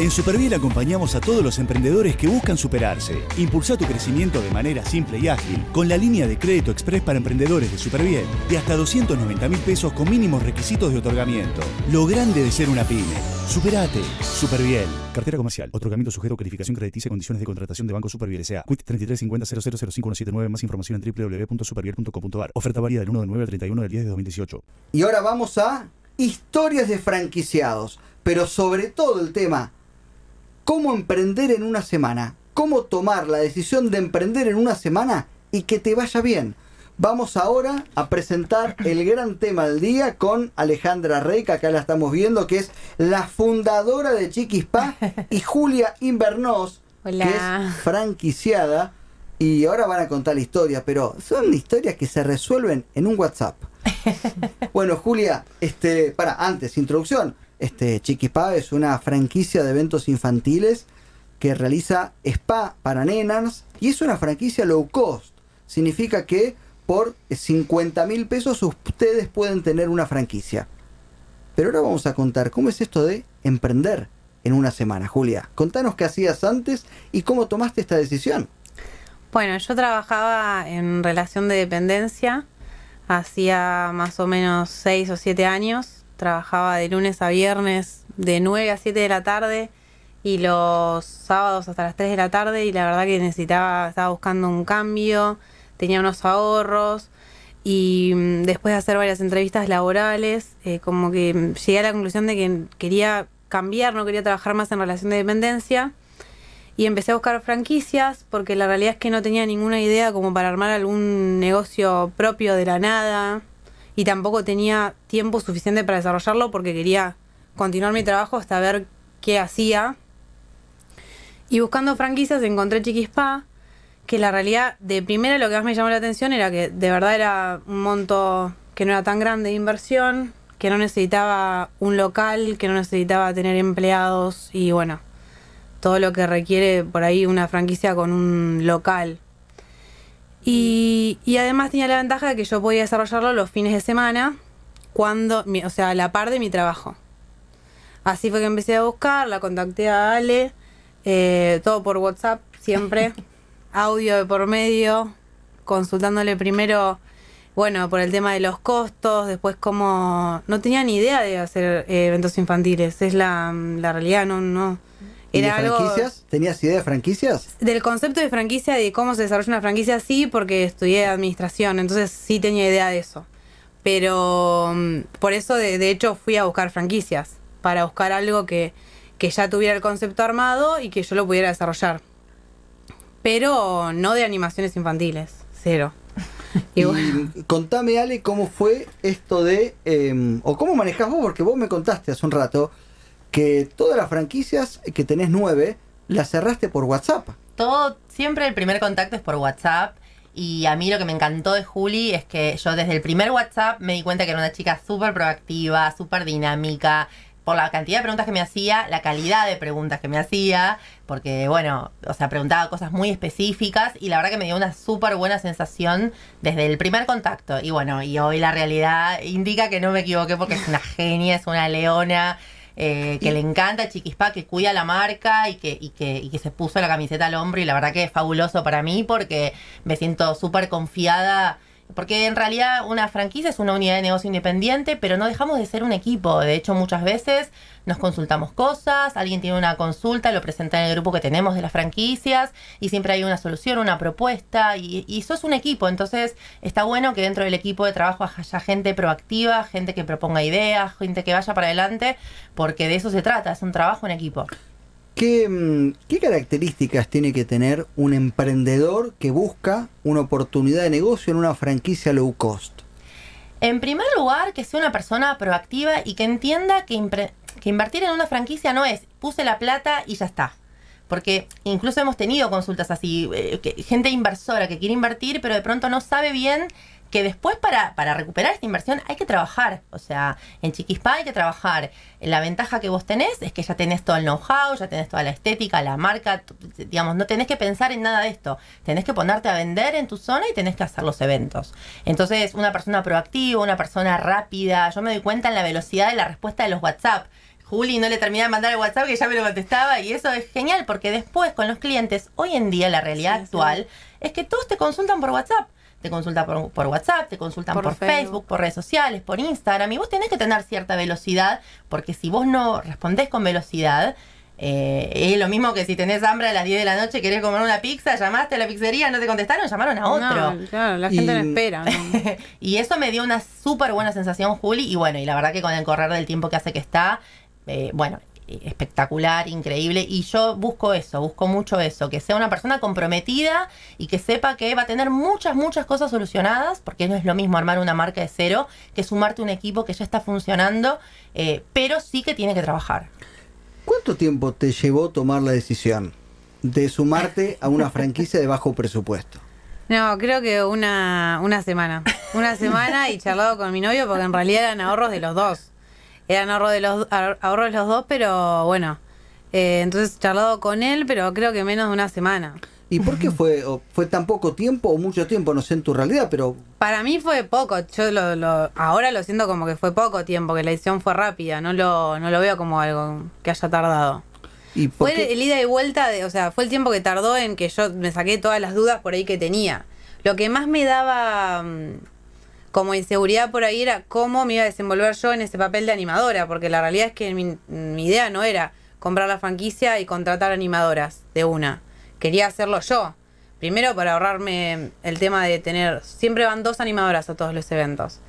En Superviel acompañamos a todos los emprendedores que buscan superarse. Impulsa tu crecimiento de manera simple y ágil con la línea de crédito express para emprendedores de Superviel de hasta 290 mil pesos con mínimos requisitos de otorgamiento. Lo grande de ser una pyme. Superate. Superviel. Cartera comercial. Otorgamiento sujeto a calificación crediticia y condiciones de contratación de Banco Superviel S.A. Quit 3350 Más información en www.superviel.com.ar. Oferta válida del 1 de 9 al 31 del 10 de 2018. Y ahora vamos a historias de franquiciados. Pero sobre todo el tema cómo emprender en una semana, cómo tomar la decisión de emprender en una semana y que te vaya bien. Vamos ahora a presentar el gran tema del día con Alejandra Rey, que acá la estamos viendo, que es la fundadora de Chiquispa, y Julia Invernos, que es franquiciada. Y ahora van a contar la historia, pero son historias que se resuelven en un WhatsApp. Bueno, Julia, este, para, antes, introducción. Este, Chiquispa es una franquicia de eventos infantiles que realiza spa para nenas y es una franquicia low cost. Significa que por 50 mil pesos ustedes pueden tener una franquicia. Pero ahora vamos a contar cómo es esto de emprender en una semana. Julia, contanos qué hacías antes y cómo tomaste esta decisión. Bueno, yo trabajaba en relación de dependencia hacía más o menos 6 o 7 años trabajaba de lunes a viernes de 9 a 7 de la tarde y los sábados hasta las 3 de la tarde y la verdad que necesitaba, estaba buscando un cambio, tenía unos ahorros y mm, después de hacer varias entrevistas laborales, eh, como que llegué a la conclusión de que quería cambiar, no quería trabajar más en relación de dependencia y empecé a buscar franquicias porque la realidad es que no tenía ninguna idea como para armar algún negocio propio de la nada y tampoco tenía tiempo suficiente para desarrollarlo porque quería continuar mi trabajo hasta ver qué hacía. Y buscando franquicias encontré Chiquispa, que la realidad de primera lo que más me llamó la atención era que de verdad era un monto que no era tan grande de inversión, que no necesitaba un local, que no necesitaba tener empleados y bueno, todo lo que requiere por ahí una franquicia con un local. Y, además tenía la ventaja de que yo podía desarrollarlo los fines de semana, cuando, o sea, a la par de mi trabajo. Así fue que empecé a buscar, la contacté a Ale, eh, todo por WhatsApp, siempre, audio de por medio, consultándole primero, bueno, por el tema de los costos, después como no tenía ni idea de hacer eh, eventos infantiles, es la, la realidad, no, no, ¿Y de franquicias? ¿Tenías idea de franquicias? Del concepto de franquicia, de cómo se desarrolla una franquicia, sí, porque estudié administración, entonces sí tenía idea de eso. Pero mm, por eso, de, hecho, fui a buscar franquicias, para buscar algo que, que ya tuviera el concepto armado y que yo lo pudiera desarrollar. Pero no de animaciones infantiles, cero. Y, contame, Ale, cómo fue esto de. Em, o cómo manejás vos, porque vos me contaste hace un rato que todas las franquicias que tenés nueve las cerraste por WhatsApp. Todo, siempre el primer contacto es por WhatsApp. Y a mí lo que me encantó de Juli es que yo desde el primer WhatsApp me di cuenta que era una chica súper proactiva, súper dinámica, por la cantidad de preguntas que me hacía, la calidad de preguntas que me hacía, porque bueno, o sea, preguntaba cosas muy específicas y la verdad que me dio una súper buena sensación desde el primer contacto. Y bueno, y hoy la realidad indica que no me equivoqué porque es una genia, es una leona. Eh, que le encanta Chiquispa, que cuida la marca y que, y que, y que se puso la camiseta al hombro y la verdad que es fabuloso para mí porque me siento súper confiada porque en realidad una franquicia es una unidad de negocio independiente, pero no dejamos de ser un equipo. De hecho, muchas veces nos consultamos cosas, alguien tiene una consulta, lo presenta en el grupo que tenemos de las franquicias y siempre hay una solución, una propuesta y, y eso es un equipo. Entonces está bueno que dentro del equipo de trabajo haya gente proactiva, gente que proponga ideas, gente que vaya para adelante, porque de eso se trata, es un trabajo en equipo. Mm, ¿Qué, características tiene que tener un emprendedor que busca una oportunidad de negocio en una franquicia low cost? En primer lugar, que sea una persona proactiva y que entienda que, invertir en una franquicia no es puse la plata y ya está. porque incluso hemos tenido consultas así, eh, que- gente inversora que quiere invertir, pero de pronto no sabe bien que después para, para recuperar esta inversión hay que trabajar. O sea, en Chiquispa hay que trabajar. La ventaja que vos tenés es que ya tenés todo el know-how, ya tenés toda la estética, la marca, digamos, no tenés que pensar en nada de esto. Tenés que ponerte a vender en tu zona y tenés que hacer los eventos. Entonces, una persona proactiva, una persona rápida, yo me doy cuenta en la velocidad de la respuesta de los WhatsApp. Juli no le terminaba de mandar el WhatsApp que ya me lo contestaba y eso es genial porque después con los clientes, hoy en día la realidad Sí, sí. actual es que todos te consultan por WhatsApp. Te consultan por, por WhatsApp, te consultan por, Por Facebook. Facebook. por redes sociales, por Instagram y vos tenés que tener cierta velocidad porque si vos no respondés con velocidad, eh, es lo mismo que si tenés hambre a las 10 de la noche, querés comer una pizza, llamaste a la pizzería, no te contestaron, llamaron a otro. No, claro, la gente Y- no espera. ¿no? y eso me dio una súper buena sensación, Juli. Y bueno, y la verdad que con el correr del tiempo que hace que está, eh, bueno, espectacular, increíble. Y yo busco eso, busco mucho eso, que sea una persona comprometida y que sepa que va a tener muchas, muchas cosas solucionadas, porque no es lo mismo armar una marca de cero que sumarte a un equipo que ya está funcionando, eh, pero sí que tiene que trabajar. ¿Cuánto tiempo te llevó tomar la decisión de sumarte a una franquicia de bajo presupuesto? No, creo que una, una semana. Una semana y charlado con mi novio porque en realidad eran ahorros de los dos. Eran ahorros de los, ahor- ahorros de los dos, pero bueno. Eh, entonces charlado con él, pero creo que menos de una semana. ¿Y por qué fue, o fue tan poco tiempo o mucho tiempo? No sé en tu realidad, pero Para mí fue poco. Yo lo, lo- ahora lo siento como que fue poco tiempo, que la edición fue rápida. No lo, no lo veo como algo que haya tardado. ¿y por Fue qué? el ida y vuelta, de, o sea, fue el tiempo que tardó en que yo me saqué todas las dudas por ahí que tenía. Lo que más me daba mm, como inseguridad por ahí era cómo me iba a desenvolver yo en ese papel de animadora, porque la realidad es que mi, mi idea no era comprar la franquicia y contratar animadoras de una. Quería hacerlo yo. Primero para ahorrarme el tema de tener, siempre van dos animadoras a todos los eventos.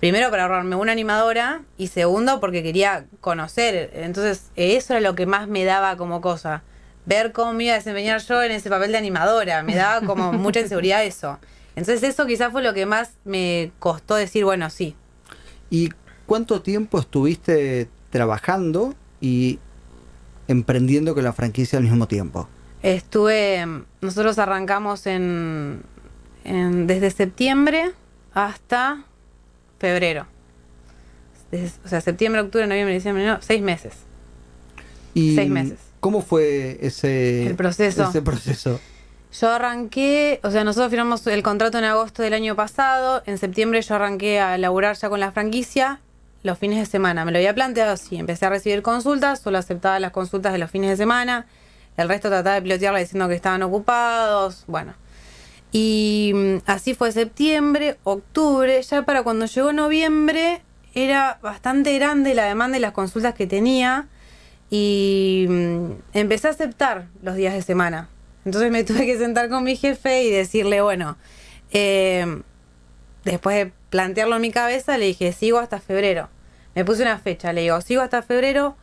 Primero para ahorrarme una animadora y segundo porque quería conocer. Entonces eso era lo que más me daba como cosa. Ver cómo me iba a desempeñar yo en ese papel de animadora. Me daba como mucha inseguridad eso. Entonces eso quizás fue lo que más me costó decir, bueno, sí. ¿Y cuánto tiempo estuviste trabajando y emprendiendo con la franquicia al mismo tiempo? Estuve, nosotros arrancamos en, en- desde septiembre hasta febrero. Desde- o sea, septiembre, octubre, noviembre, diciembre, no, seis meses. Y Seis meses. ¿Cómo fue ese El proceso. Ese proceso. Yo arranqué, o sea, nosotros firmamos el contrato en agosto del año pasado. En septiembre yo arranqué a laburar ya con la franquicia los fines de semana. Me lo había planteado así. Empecé a recibir consultas, solo aceptaba las consultas de los fines de semana. El resto trataba de pilotearla diciendo que estaban ocupados. Bueno. Y mm, así fue septiembre, octubre. Ya para cuando llegó noviembre era bastante grande la demanda y las consultas que tenía. Y mm, empecé a aceptar los días de semana. Entonces me tuve que sentar con mi jefe y decirle, bueno, eh, después de plantearlo en mi cabeza, le dije, sigo hasta febrero. Me puse una fecha, le digo, sigo hasta febrero,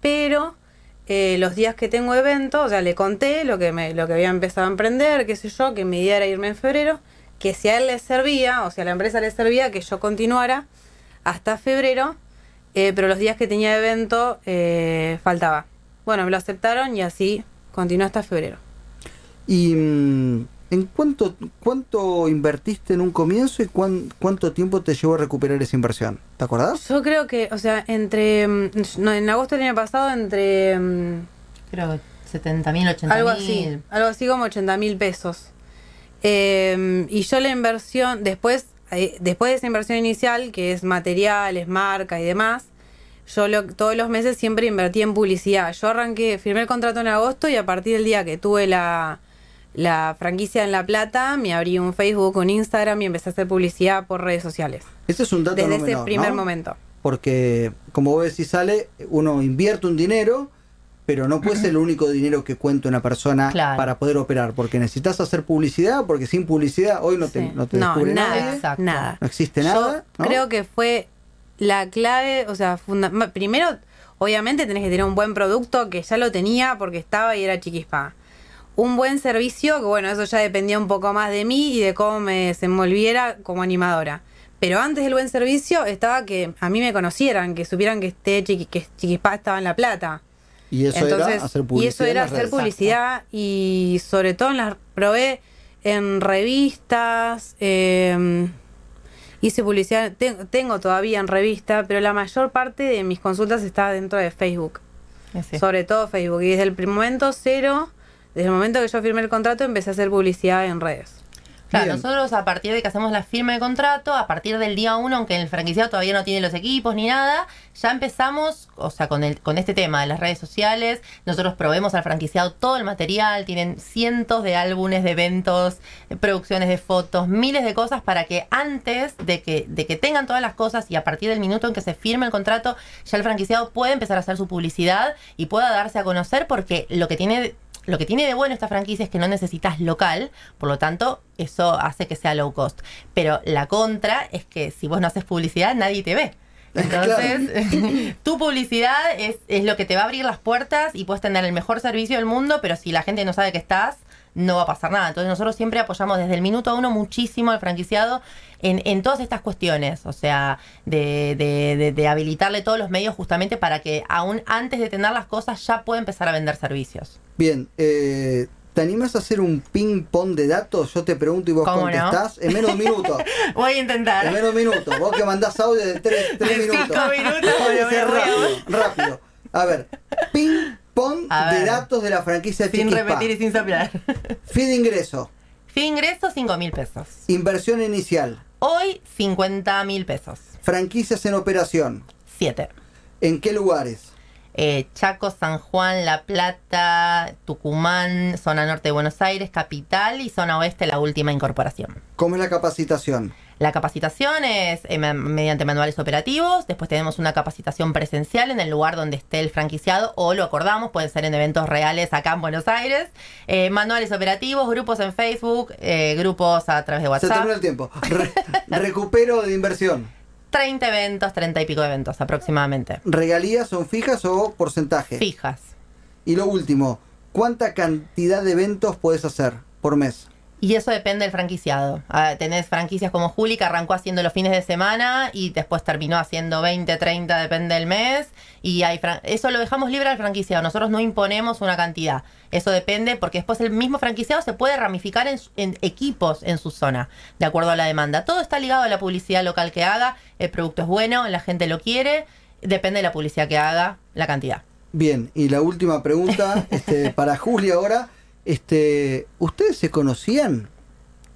pero eh, los días que tengo evento, o sea, le conté lo que, me, lo que había empezado a emprender, qué sé yo, que mi idea era irme en febrero, que si a él le servía, o si a la empresa le servía, que yo continuara hasta febrero, eh, pero los días que tenía evento faltaba. Bueno, me lo aceptaron y así continuó hasta febrero. ¿Y mm, en cuánto, cuánto invertiste en un comienzo y cuán- cuánto tiempo te llevó a recuperar esa inversión? ¿Te acordás? Yo creo que, o sea, entre. mm, no, en agosto del año pasado, entre. mm, Creo que 70 mil, 80 algo así. Algo así como 80 mil pesos. Eh, y yo la inversión, después, eh, después de esa inversión inicial, que es materiales, marca y demás, yo lo- todos los meses siempre invertí en publicidad. Yo arranqué, firmé el contrato en agosto y a partir del día que tuve la, la franquicia en La Plata, me abrí un Facebook, un Instagram y empecé a hacer publicidad por redes sociales. Ese es un dato Desde no ese menor, primer ¿no? momento. Porque, como vos decís, sale, uno invierte un dinero, pero no puede ser el único dinero que cuenta una persona Claro. para poder operar, porque necesitas hacer publicidad, porque sin publicidad hoy no te, Sí. no te descubre nada, nadie, nada. no existe Yo nada. ¿no? creo que fue la clave, o sea, primero, obviamente tenés que tener un buen producto que ya lo tenía porque estaba y era chiquispa. Un buen servicio, que bueno, eso ya dependía un poco más de mí y de cómo me desenvolviera como animadora. Pero antes del buen servicio estaba que a mí me conocieran, que supieran que, esté chiqui, que Chiquispa estaba en La Plata. Y eso era hacer publicidad Y eso era hacer publicidad y sobre todo en las probé en revistas, eh, hice publicidad, te- tengo todavía en revista, pero la mayor parte de mis consultas está dentro de Facebook, Sí. sobre todo Facebook. Y desde el momento cero, desde el momento que yo firmé el contrato, empecé a hacer publicidad en redes. Claro, Bien. nosotros a partir de que hacemos la firma de contrato, a partir del día uno, aunque el franquiciado todavía no tiene los equipos ni nada, ya empezamos, o sea, con, el, con este tema de las redes sociales, nosotros probemos al franquiciado todo el material, tienen cientos de álbumes, de eventos, producciones de fotos, miles de cosas para que antes de que, de que tengan todas las cosas y a partir del minuto en que se firme el contrato, ya el franquiciado puede empezar a hacer su publicidad y pueda darse a conocer porque lo que tiene lo que tiene de bueno esta franquicia es que no necesitas local, por lo tanto, eso hace que sea low cost. Pero la contra es que si vos no haces publicidad, nadie te ve. Entonces, tu publicidad es, es lo que te va a abrir las puertas y puedes tener el mejor servicio del mundo, pero si la gente no sabe que estás, no va a pasar nada. Entonces nosotros siempre apoyamos desde el minuto uno muchísimo al franquiciado en, en todas estas cuestiones, o sea, de, de- de- de habilitarle todos los medios justamente para que aún antes de tener las cosas ya pueda empezar a vender servicios. Bien, eh, ¿te animas a hacer un ping-pong de datos? Yo te pregunto y vos ¿Cómo no? contestás en menos de un minuto. Voy a intentar. En menos de un minuto. Vos que mandás audio de 3 De minutos. cinco minutos, voy rápido, rápido. A ver, ping-pong A de datos de la franquicia Sin Chiquispa. repetir y sin soplar. Fin de ingreso. Fin ingreso, 5 mil pesos. Inversión inicial. Hoy, 50 mil pesos. Franquicias en operación. 7. ¿En qué lugares? Eh, Chaco, San Juan, La Plata, Tucumán, zona norte de Buenos Aires, capital y zona oeste, la última incorporación. ¿Cómo es la capacitación? La capacitación es eh, me- mediante manuales operativos, después tenemos una capacitación presencial en el lugar donde esté el franquiciado o lo acordamos, puede ser en eventos reales acá en Buenos Aires, Eh, manuales operativos, grupos en Facebook, eh, grupos a través de Se WhatsApp. terminó el tiempo. Re- recupero de inversión. 30 eventos, 30 y pico de eventos aproximadamente. ¿Regalías son fijas o porcentaje? Fijas. Y lo último, ¿cuánta cantidad de eventos puedes hacer por mes? Y eso depende del franquiciado. Ah, tenés franquicias como Juli que arrancó haciendo los fines de semana y después terminó haciendo 20, 30, depende del mes. Y hay eso lo dejamos libre al franquiciado. Nosotros no imponemos una cantidad. Eso depende porque después el mismo franquiciado se puede ramificar en, en equipos en su zona, de acuerdo a la demanda. Todo está ligado a la publicidad local que haga. El producto es bueno, la gente lo quiere. Depende de la publicidad que haga, la cantidad. Bien, y la última pregunta este, para Julia ahora. Este, ¿Ustedes se conocían?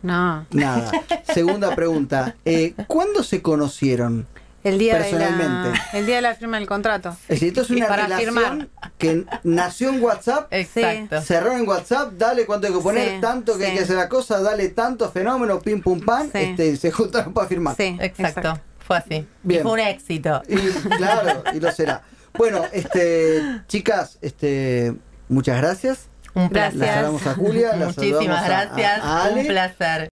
No. Nada. Segunda pregunta. Eh, ¿Cuándo se conocieron? El día, de Personalmente. la, el día de la firma del contrato. Es decir, esto es una Para relación firmar. que nació en WhatsApp, Exacto. cerró en WhatsApp, dale cuánto hay que poner, Sí, tanto que hay sí. que hacer la cosa, dale tanto, fenómeno, pim pum pan, Sí. este, se juntaron para firmar. Sí, Exacto. Fue así. Bien. Y fue un éxito. Y, claro, y lo será. Bueno, este, chicas, este, muchas gracias. Un Gracias. placer. La saludamos a Julia, la Muchísimas a- gracias. a Ale. Un placer.